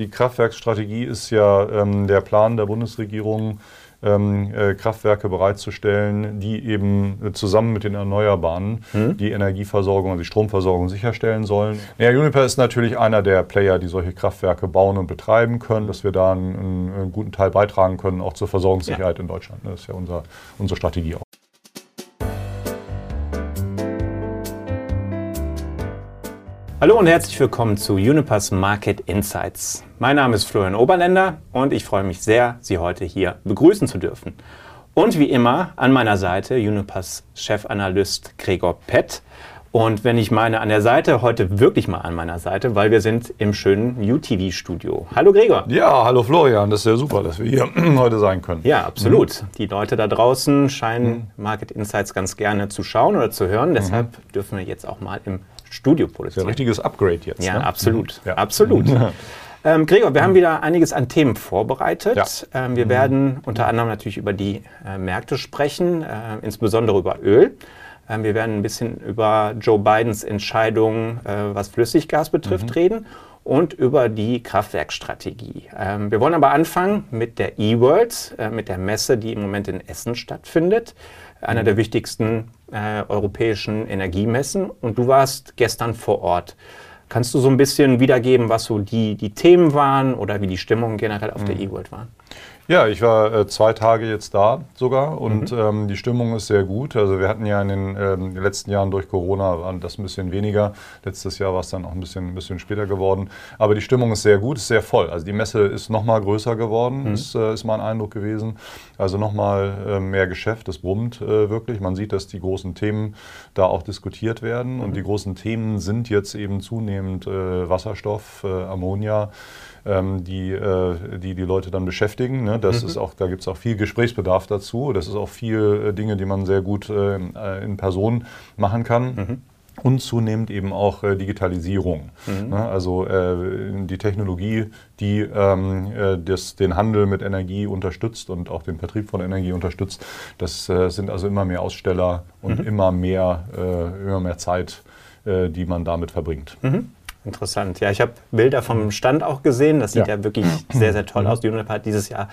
Die Kraftwerksstrategie ist ja ähm, der Plan der Bundesregierung, ähm, äh, Kraftwerke bereitzustellen, die eben äh, zusammen mit den Erneuerbaren mhm. die Energieversorgung, also die Stromversorgung sicherstellen sollen. Ja, Uniper ist natürlich einer der Player, die solche Kraftwerke bauen und betreiben können, dass wir da einen, einen guten Teil beitragen können, auch zur Versorgungssicherheit ja. in Deutschland. Das ist ja unser, unsere Strategie auch. Hallo und herzlich willkommen zu Unipers Market Insights. Mein Name ist Florian Oberländer und ich freue mich sehr, Sie heute hier begrüßen zu dürfen. Und wie immer an meiner Seite Unipers Chefanalyst Gregor Pett. Und wenn ich meine an der Seite, heute wirklich mal an meiner Seite, weil wir sind im schönen UTV-Studio. Hallo Gregor. Ja, hallo Florian, das ist ja super, dass wir hier heute sein können. Ja, absolut. Mhm. Die Leute da draußen scheinen mhm. Market Insights ganz gerne zu schauen oder zu hören. Deshalb mhm. dürfen wir jetzt auch mal im Studio produzieren. Ein richtiges Upgrade jetzt. Ja, ne? absolut. Ja. Absolut. Ähm, Gregor, wir haben wieder einiges an Themen vorbereitet. Ja. Ähm, wir mhm. werden unter anderem natürlich über die äh, Märkte sprechen, äh, insbesondere über Öl. Ähm, wir werden ein bisschen über Joe Bidens Entscheidung, äh, was Flüssiggas betrifft, mhm. reden und über die Kraftwerkstrategie. Ähm, wir wollen aber anfangen mit der E-World, äh, mit der Messe, die im Moment in Essen stattfindet einer der wichtigsten äh, europäischen Energiemessen. Und du warst gestern vor Ort. Kannst du so ein bisschen wiedergeben, was so die, die Themen waren oder wie die Stimmung generell auf mhm. der E-World war? Ja, ich war äh, zwei Tage jetzt da sogar und mhm. ähm, die Stimmung ist sehr gut. Also wir hatten ja in den ähm, letzten Jahren durch Corona waren das ein bisschen weniger. Letztes Jahr war es dann auch ein bisschen, ein bisschen später geworden. Aber die Stimmung ist sehr gut, ist sehr voll. Also die Messe ist noch mal größer geworden, mhm. ist, äh, ist mein Eindruck gewesen. Also noch mal äh, mehr Geschäft, das brummt äh, wirklich. Man sieht, dass die großen Themen da auch diskutiert werden. Mhm. Und die großen Themen sind jetzt eben zunehmend äh, Wasserstoff, äh, Ammonia ähm, die, äh, die die Leute dann beschäftigen. Ne? Das mhm. ist auch, da gibt es auch viel Gesprächsbedarf dazu. Das ist auch viel äh, Dinge, die man sehr gut äh, in Person machen kann. Mhm und zunehmend eben auch äh, Digitalisierung. Mhm. Ne? Also äh, die Technologie, die ähm, äh, das, den Handel mit Energie unterstützt und auch den Vertrieb von Energie unterstützt. Das äh, sind also immer mehr Aussteller und mhm. immer mehr, äh, immer mehr Zeit, äh, die man damit verbringt. Mhm. Interessant. Ja, ich habe Bilder vom Stand auch gesehen. Das sieht ja, ja wirklich sehr, sehr toll aus. Die Unip hat dieses Jahr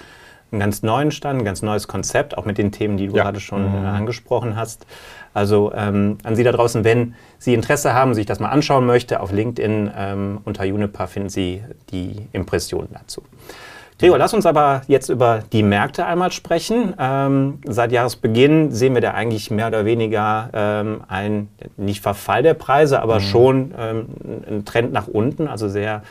einen ganz neuen Stand, ein ganz neues Konzept, auch mit den Themen, die du ja. gerade schon mhm. angesprochen hast. Also ähm, an Sie da draußen, wenn Sie Interesse haben, sich das mal anschauen möchte, auf LinkedIn ähm, unter Unipa finden Sie die Impressionen dazu. Gregor, lass uns aber jetzt über die Märkte einmal sprechen. Ähm, seit Jahresbeginn sehen wir da eigentlich mehr oder weniger ähm, einen, nicht Verfall der Preise, aber mhm. schon ähm, einen Trend nach unten, also sehr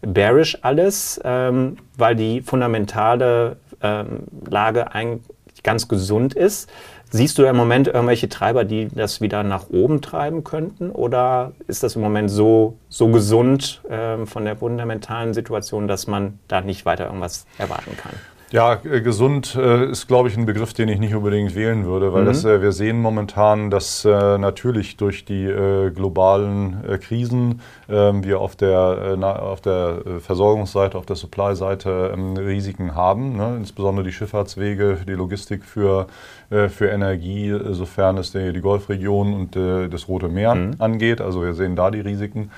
bearish alles, ähm, weil die fundamentale ähm, Lage eigentlich ganz gesund ist. Siehst du im Moment irgendwelche Treiber, die das wieder nach oben treiben könnten? Oder ist das im Moment so, so gesund äh, von der fundamentalen Situation, dass man da nicht weiter irgendwas erwarten kann? Ja, äh, gesund äh, ist, glaube ich, ein Begriff, den ich nicht unbedingt wählen würde, weil mhm. das, äh, wir sehen momentan, dass natürlich durch die globalen Krisen ähm, wir auf der, auf der Versorgungsseite, auf der Supply-Seite ähm, Risiken haben, ne? insbesondere die Schifffahrtswege, die Logistik für, für Energie, sofern es die, die Golfregion und das Rote Meer mhm. angeht. Also wir sehen da die Risiken.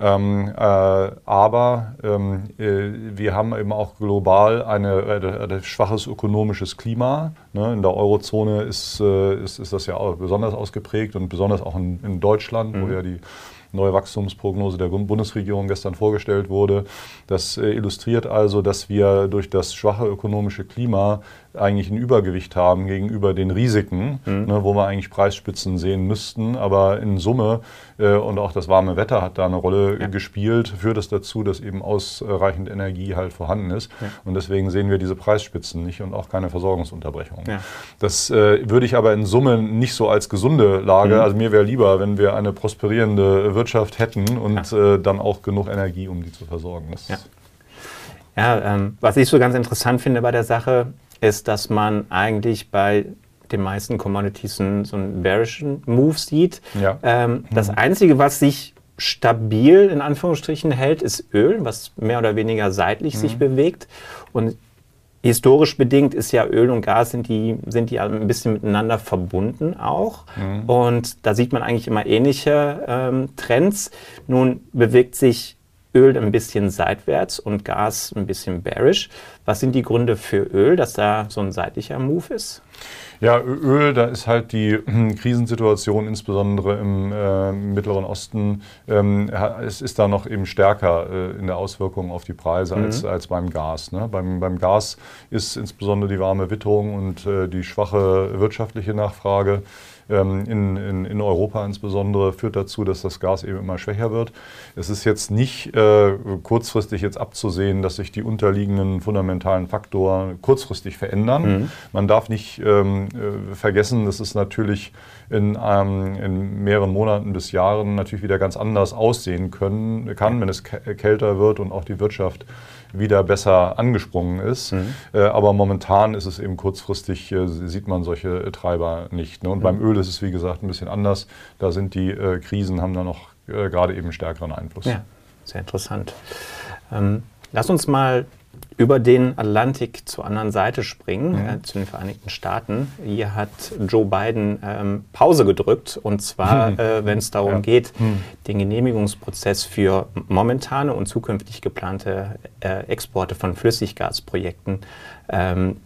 Ähm, äh, aber ähm, äh, wir haben eben auch global ein äh, schwaches ökonomisches Klima. Ne? In der Eurozone ist, äh, ist, ist das ja auch besonders ausgeprägt und besonders auch in, in Deutschland, mhm. wo ja die neue Wachstumsprognose der Bundesregierung gestern vorgestellt wurde. Das äh, illustriert also, dass wir durch das schwache ökonomische Klima eigentlich ein Übergewicht haben gegenüber den Risiken, mhm. ne, wo wir eigentlich Preisspitzen sehen müssten. Aber in Summe äh, und auch das warme Wetter hat da eine Rolle ja. gespielt, führt es dazu, dass eben ausreichend Energie halt vorhanden ist. Ja. Und deswegen sehen wir diese Preisspitzen nicht und auch keine Versorgungsunterbrechung. Ja. Das äh, würde ich aber in Summe nicht so als gesunde Lage, mhm. also mir wäre lieber, wenn wir eine prosperierende Wirtschaft hätten und äh, dann auch genug Energie, um die zu versorgen. Das ja, ähm, was ich so ganz interessant finde bei der Sache, ist, dass man eigentlich bei den meisten Commodities einen, so einen bearischen Move sieht. Ja. Ähm, das mhm. Einzige, was sich stabil in Anführungsstrichen hält, ist Öl, was mehr oder weniger seitlich mhm. sich bewegt. Und historisch bedingt ist ja Öl und Gas sind die, sind die ein bisschen miteinander verbunden auch. Mhm. Und da sieht man eigentlich immer ähnliche ähm, Trends. Nun bewegt sich Öl ein bisschen seitwärts und Gas ein bisschen bearish. Was sind die Gründe für Öl, dass da so ein seitlicher Move ist? Ja, Öl, da ist halt die Krisensituation, insbesondere im äh, Mittleren Osten, ähm, es ist da noch eben stärker äh, in der Auswirkung auf die Preise mhm. als, als beim Gas. Ne? Beim, beim Gas ist insbesondere die warme Witterung und äh, die schwache wirtschaftliche Nachfrage in, in, in, Europa insbesondere führt dazu, dass das Gas eben immer schwächer wird. Es ist jetzt nicht äh, kurzfristig jetzt abzusehen, dass sich die unterliegenden fundamentalen Faktoren kurzfristig verändern. Mhm. Man darf nicht ähm, äh, vergessen, dass es natürlich in, ähm, in, mehreren Monaten bis Jahren natürlich wieder ganz anders aussehen können, kann, wenn es kälter wird und auch die Wirtschaft wieder besser angesprungen ist. Mhm. Äh, aber momentan ist es eben kurzfristig, äh, sieht man solche Treiber nicht. Ne? Und mhm. beim Öl ist es, wie gesagt, ein bisschen anders. Da sind die äh, Krisen, haben da noch äh, gerade eben stärkeren Einfluss. Ja, sehr interessant. Ähm, lass uns mal über den Atlantik zur anderen Seite springen, mhm. äh, zu den Vereinigten Staaten. Hier hat Joe Biden ähm, Pause gedrückt, und zwar, mhm. äh, wenn es darum ja. geht, mhm. den Genehmigungsprozess für momentane und zukünftig geplante äh, Exporte von Flüssiggasprojekten ähm,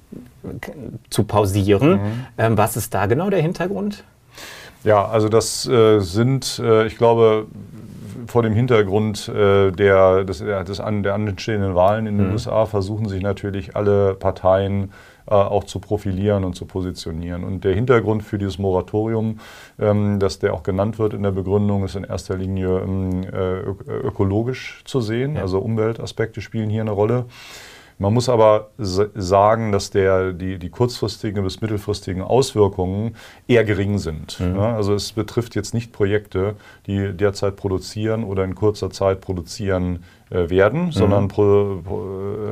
zu pausieren. Mhm. Ähm, was ist da genau der Hintergrund? Ja, also das äh, sind, äh, ich glaube, vor dem Hintergrund äh, der, des, des an, der anstehenden Wahlen in den mhm. USA versuchen sich natürlich alle Parteien äh, auch zu profilieren und zu positionieren. Und der Hintergrund für dieses Moratorium, ähm, dass der auch genannt wird in der Begründung, ist in erster Linie ähm, äh, ökologisch zu sehen. Ja. Also Umweltaspekte spielen hier eine Rolle. Man muss aber sagen, dass der, die, die kurzfristigen bis mittelfristigen Auswirkungen eher gering sind. Mhm. Ja, also es betrifft jetzt nicht Projekte, die derzeit produzieren oder in kurzer Zeit produzieren äh, werden, mhm. sondern Pro, Pro,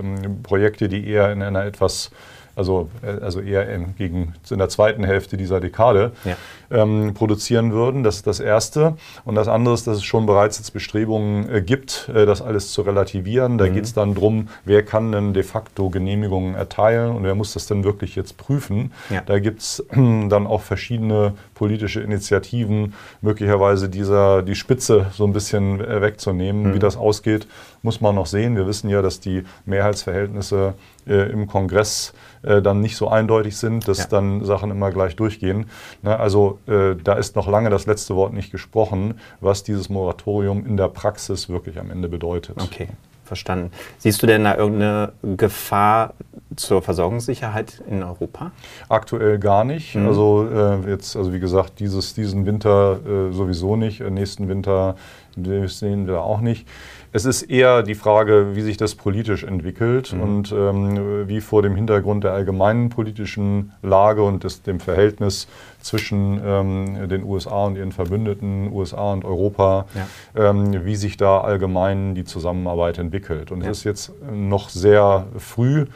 ähm, Projekte, die eher in einer etwas also, äh, also eher in, gegen, in der zweiten Hälfte dieser Dekade, ja. ähm, produzieren würden. Das ist das Erste. Und das andere ist, dass es schon bereits jetzt Bestrebungen äh, gibt, äh, das alles zu relativieren. Da mhm. geht es dann darum, wer kann denn de facto Genehmigungen erteilen und wer muss das denn wirklich jetzt prüfen. Ja. Da gibt es dann auch verschiedene politische Initiativen, möglicherweise dieser, die Spitze so ein bisschen äh, wegzunehmen. Mhm. Wie das ausgeht, muss man noch sehen. Wir wissen ja, dass die Mehrheitsverhältnisse äh, im Kongress äh, dann nicht so eindeutig sind, dass ja. dann Sachen immer gleich durchgehen. Ne, also äh, da ist noch lange das letzte Wort nicht gesprochen, was dieses Moratorium in der Praxis wirklich am Ende bedeutet. Okay, verstanden. Siehst du denn da irgendeine Gefahr zur Versorgungssicherheit in Europa? Aktuell gar nicht. Mhm. Also äh, jetzt, also wie gesagt, dieses, diesen Winter äh, sowieso nicht, äh, nächsten Winter sehen wir auch nicht. Es ist eher die Frage, wie sich das politisch entwickelt mhm. und ähm, wie vor dem Hintergrund der allgemeinen politischen Lage und des, dem Verhältnis zwischen ähm, den USA und ihren Verbündeten, USA und Europa, ja. ähm, wie sich da allgemein die Zusammenarbeit entwickelt. Und ja. es ist jetzt noch sehr früh.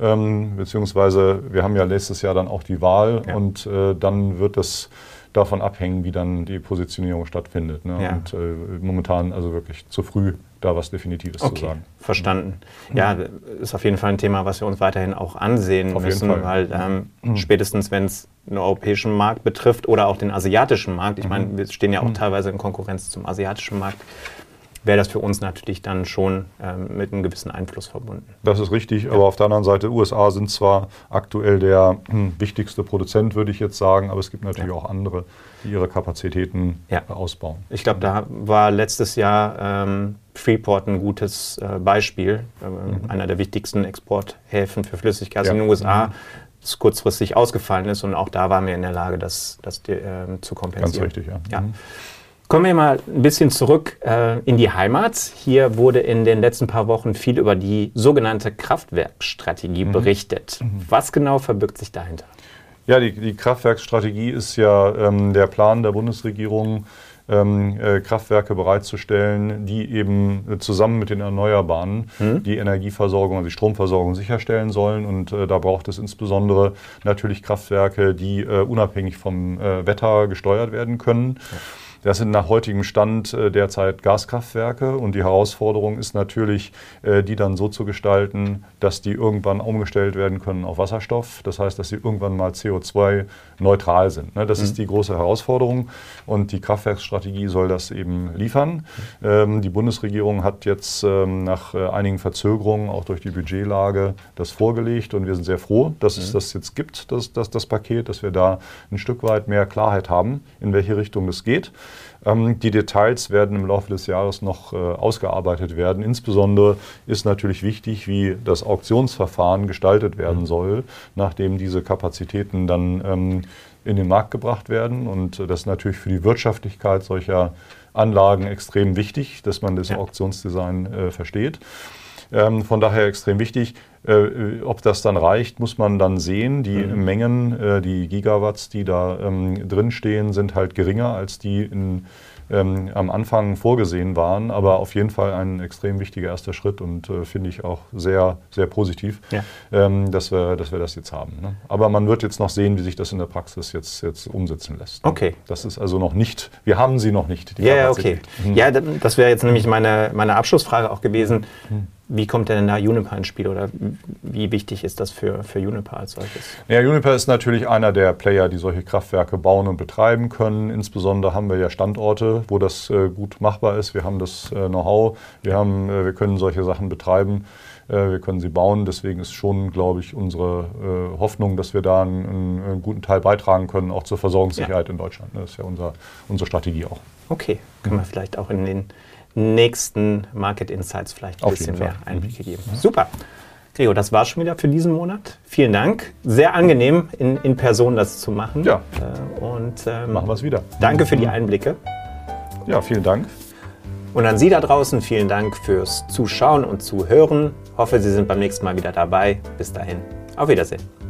Ähm, beziehungsweise wir haben ja nächstes Jahr dann auch die Wahl ja. und äh, dann wird das davon abhängen, wie dann die Positionierung stattfindet. Ne? Ja. Und äh, momentan also wirklich zu früh da was Definitives okay. zu sagen. Verstanden. Ja, ist auf jeden Fall ein Thema, was wir uns weiterhin auch ansehen auf müssen, weil ähm, mhm. spätestens, wenn es den europäischen Markt betrifft oder auch den asiatischen Markt, ich mhm. meine, wir stehen ja auch mhm. teilweise in Konkurrenz zum asiatischen Markt, wäre das für uns natürlich dann schon ähm, mit einem gewissen Einfluss verbunden. Das ist richtig, ja. aber auf der anderen Seite, USA sind zwar aktuell der hm, wichtigste Produzent, würde ich jetzt sagen, aber es gibt natürlich ja. auch andere, die ihre Kapazitäten ja. ausbauen. Ich glaube, da war letztes Jahr ähm, Freeport ein gutes äh, Beispiel, äh, mhm. einer der wichtigsten Exporthäfen für Flüssiggas in den USA. Mhm das kurzfristig ausgefallen ist und auch da waren wir in der Lage, das, das äh, zu kompensieren. Ganz richtig, ja. ja. Mhm. Kommen wir mal ein bisschen zurück äh, in die Heimat. Hier wurde in den letzten paar Wochen viel über die sogenannte Kraftwerkstrategie mhm. berichtet. Mhm. Was genau verbirgt sich dahinter? Ja, die, die Kraftwerksstrategie ist ja ähm, der Plan der Bundesregierung, ähm, äh, Kraftwerke bereitzustellen, die eben äh, zusammen mit den Erneuerbaren mhm. die Energieversorgung, also die Stromversorgung sicherstellen sollen. Und äh, da braucht es insbesondere natürlich Kraftwerke, die äh, unabhängig vom äh, Wetter gesteuert werden können. Ja. Das sind nach heutigem Stand äh, derzeit Gaskraftwerke und die Herausforderung ist natürlich, äh, die dann so zu gestalten, dass die irgendwann umgestellt werden können auf Wasserstoff. Das heißt, dass sie irgendwann mal CO2-neutral sind. Ne? Das mhm. ist die große Herausforderung und die Kraftwerksstrategie soll das eben liefern. Ähm, die Bundesregierung hat jetzt ähm, nach äh, einigen Verzögerungen auch durch die Budgetlage das vorgelegt und wir sind sehr froh, dass es mhm. das jetzt gibt, das, das, das Paket, dass wir da ein Stück weit mehr Klarheit haben, in welche Richtung es geht. Ähm, die Details werden im Laufe des Jahres noch äh, ausgearbeitet werden. Insbesondere ist natürlich wichtig, wie das Auktionsverfahren gestaltet werden mhm. soll, nachdem diese Kapazitäten dann ähm, in den Markt gebracht werden. Und das ist natürlich für die Wirtschaftlichkeit solcher Anlagen extrem wichtig, dass man das ja. Auktionsdesign äh, versteht. Ähm, von daher extrem wichtig. Äh, ob das dann reicht, muss man dann sehen. Die mhm. Mengen, äh, die Gigawatts, die da ähm, drinstehen, sind halt geringer als die in, ähm, am Anfang vorgesehen waren. Aber auf jeden Fall ein extrem wichtiger erster Schritt und äh, finde ich auch sehr, sehr positiv, ja. ähm, dass, wir, dass wir das jetzt haben. Ne? Aber man wird jetzt noch sehen, wie sich das in der Praxis jetzt, jetzt umsetzen lässt. Ne? Okay. Das ist also noch nicht, wir haben sie noch nicht. ja, ja, okay. Mhm. Ja, das wäre jetzt nämlich meine, meine Abschlussfrage auch gewesen. Mhm. Wie kommt denn da Juniper ins Spiel oder wie wichtig ist das für, für Juniper als solches? Ja, Juniper ist natürlich einer der Player, die solche Kraftwerke bauen und betreiben können. Insbesondere haben wir ja Standorte, wo das äh, gut machbar ist. Wir haben das äh, Know-how, wir, äh, wir können solche Sachen betreiben, wir können sie bauen. Deswegen ist schon, glaube ich, unsere Hoffnung, dass wir da einen, einen, guten Teil beitragen können, auch zur Versorgungssicherheit ja. in Deutschland. Das ist ja unser, unsere Strategie auch. Okay, können wir vielleicht auch in den nächsten Market Insights vielleicht ein Auf bisschen mehr Einblicke mhm. geben. Mhm. Super. Gregor, das war schon wieder für diesen Monat. Vielen Dank. Sehr angenehm, in, in Person das zu machen. Ja. Äh, und ähm, machen wir es wieder. Danke für die Einblicke. Ja, vielen Dank. Und an Sie da draußen vielen Dank fürs Zuschauen und Zuhören. Hoffe, Sie sind beim nächsten Mal wieder dabei. Bis dahin. Auf Wiedersehen.